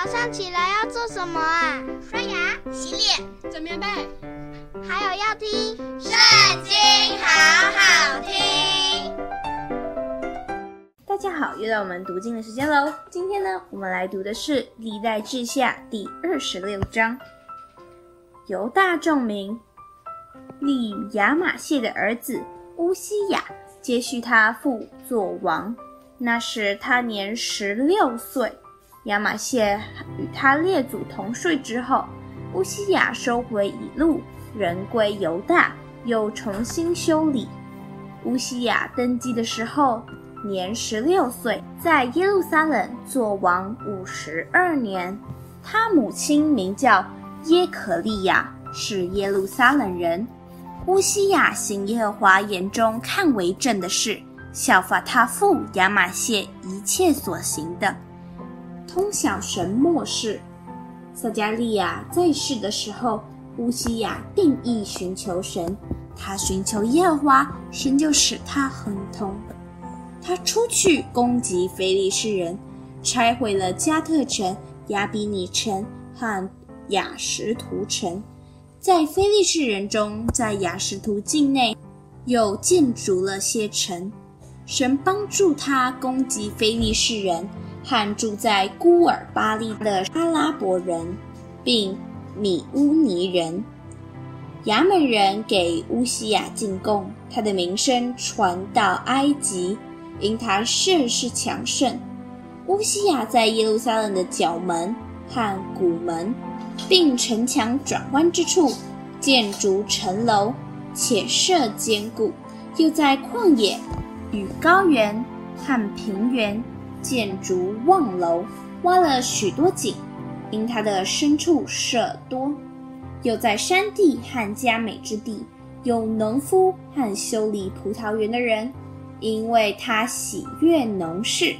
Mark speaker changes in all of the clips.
Speaker 1: 早上起来要做什么啊？
Speaker 2: 刷牙、洗脸、
Speaker 3: 整棉被，
Speaker 1: 还有要听《
Speaker 2: 圣经》，好好听。
Speaker 4: 大家好，又到我们读经的时间喽。今天呢，我们来读的是《历代志下》第二十六章。犹大众民立亚玛谢的儿子乌西雅接续他父作王。那时他年十六岁。亚玛谢与他列祖同睡之后，乌西雅收回以路，人归犹大，又重新修理。乌西雅登基的时候，年十六岁，在耶路撒冷作王五十二年。他母亲名叫耶可利亚，是耶路撒冷人。乌西雅行耶和华眼中看为正的事，效法他父亚玛谢一切所行的。通晓神末世，撒迦利亚在世的时候，乌西雅定意寻求神，他寻求耶和华，神就使他亨通。他出去攻击非利士人，拆毁了加特城、亚比尼城和雅什图城，在非利士人中，在雅什图境内又建筑了些城。神帮助他攻击非利士人。和住在孤尔巴力的阿拉伯人，并米乌尼人、亚扪人给乌西亚进贡，他的名声传到埃及，因他甚是强盛。乌西亚在耶路撒冷的角门和谷门，并城墙转弯之处建筑城楼，且设坚固，又在旷野与高原和平原。建筑望楼，挖了许多井，因他的牲畜甚多；又在山地和佳美之地，有农夫和修理葡萄园的人，因为他喜悦农事。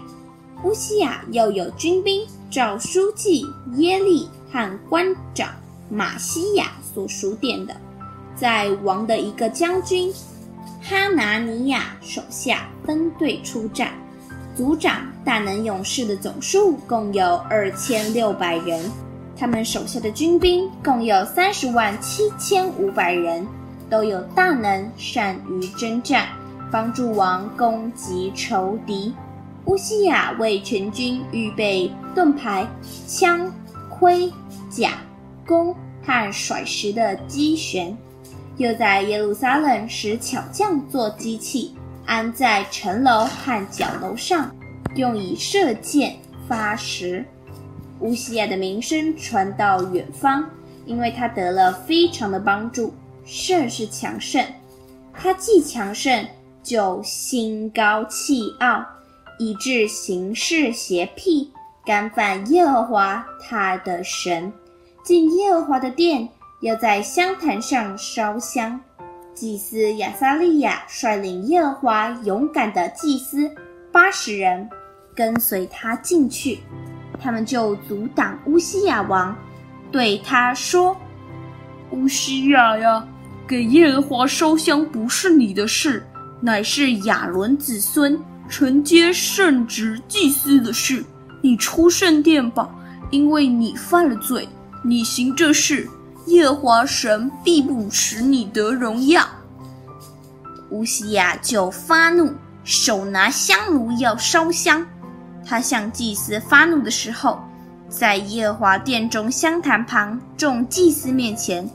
Speaker 4: 乌西亚又有军兵，照书记耶利和官长马西亚所数点的，在王的一个将军哈拿尼亚手下分队出战。族长大能勇士的总数共有二千六百人，他们手下的军兵共有三十万七千五百人，都有大能，善于征战，帮助王攻击仇敌。乌西雅为全军预备盾牌、枪、盔、甲、弓和甩石的机旋，又在耶路撒冷使巧匠做机器。安在城楼和角楼上，用以射箭、发石。乌西亚的名声传到远方，因为他得了非常的帮助，甚是强盛。他既强盛，就心高气傲，以致行事邪僻，干犯耶和华他的神。进耶和华的殿，要在香坛上烧香。祭司亚撒利亚率领耶和华勇敢的祭司八十人，跟随他进去。他们就阻挡乌西亚王，对他说：“乌西雅呀，给耶和华烧香不是你的事，乃是亚伦子孙承接圣职祭司的事。你出圣殿吧，因为你犯了罪。你行这事。”耶和华神必不使你得荣耀。乌西雅就发怒，手拿香炉要烧香。他向祭司发怒的时候，在耶和华殿中香坛旁众祭司面前，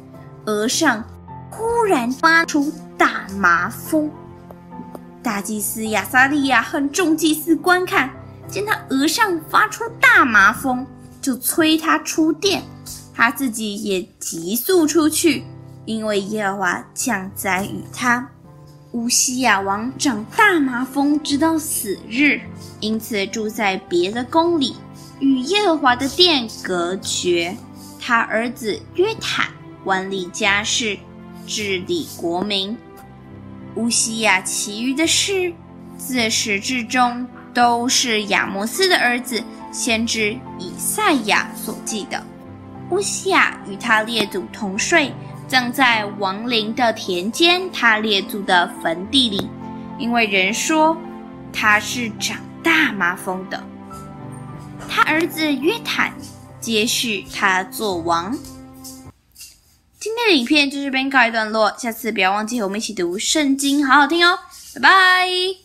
Speaker 4: 额上忽然发出大麻风。大祭司亚撒利雅和众祭司观看，见他额上发出大麻风，就催他出殿。他自己也急速出去，因为耶和华降灾与他。乌西亚王长大麻风，直到死日，因此住在别的宫里，与耶和华的殿隔绝。他儿子约坦管理家事，治理国民。乌西亚其余的事，自始至终都是亚摩斯的儿子先知以赛亚所记的。乌西雅与他列祖同睡，葬在亡灵的田间，他列祖的坟地里，因为人说他是长大麻风的。他儿子约坦接续他做王。今天的影片就这边告一段落，下次不要忘记和我们一起读圣经，好好听哦，拜拜。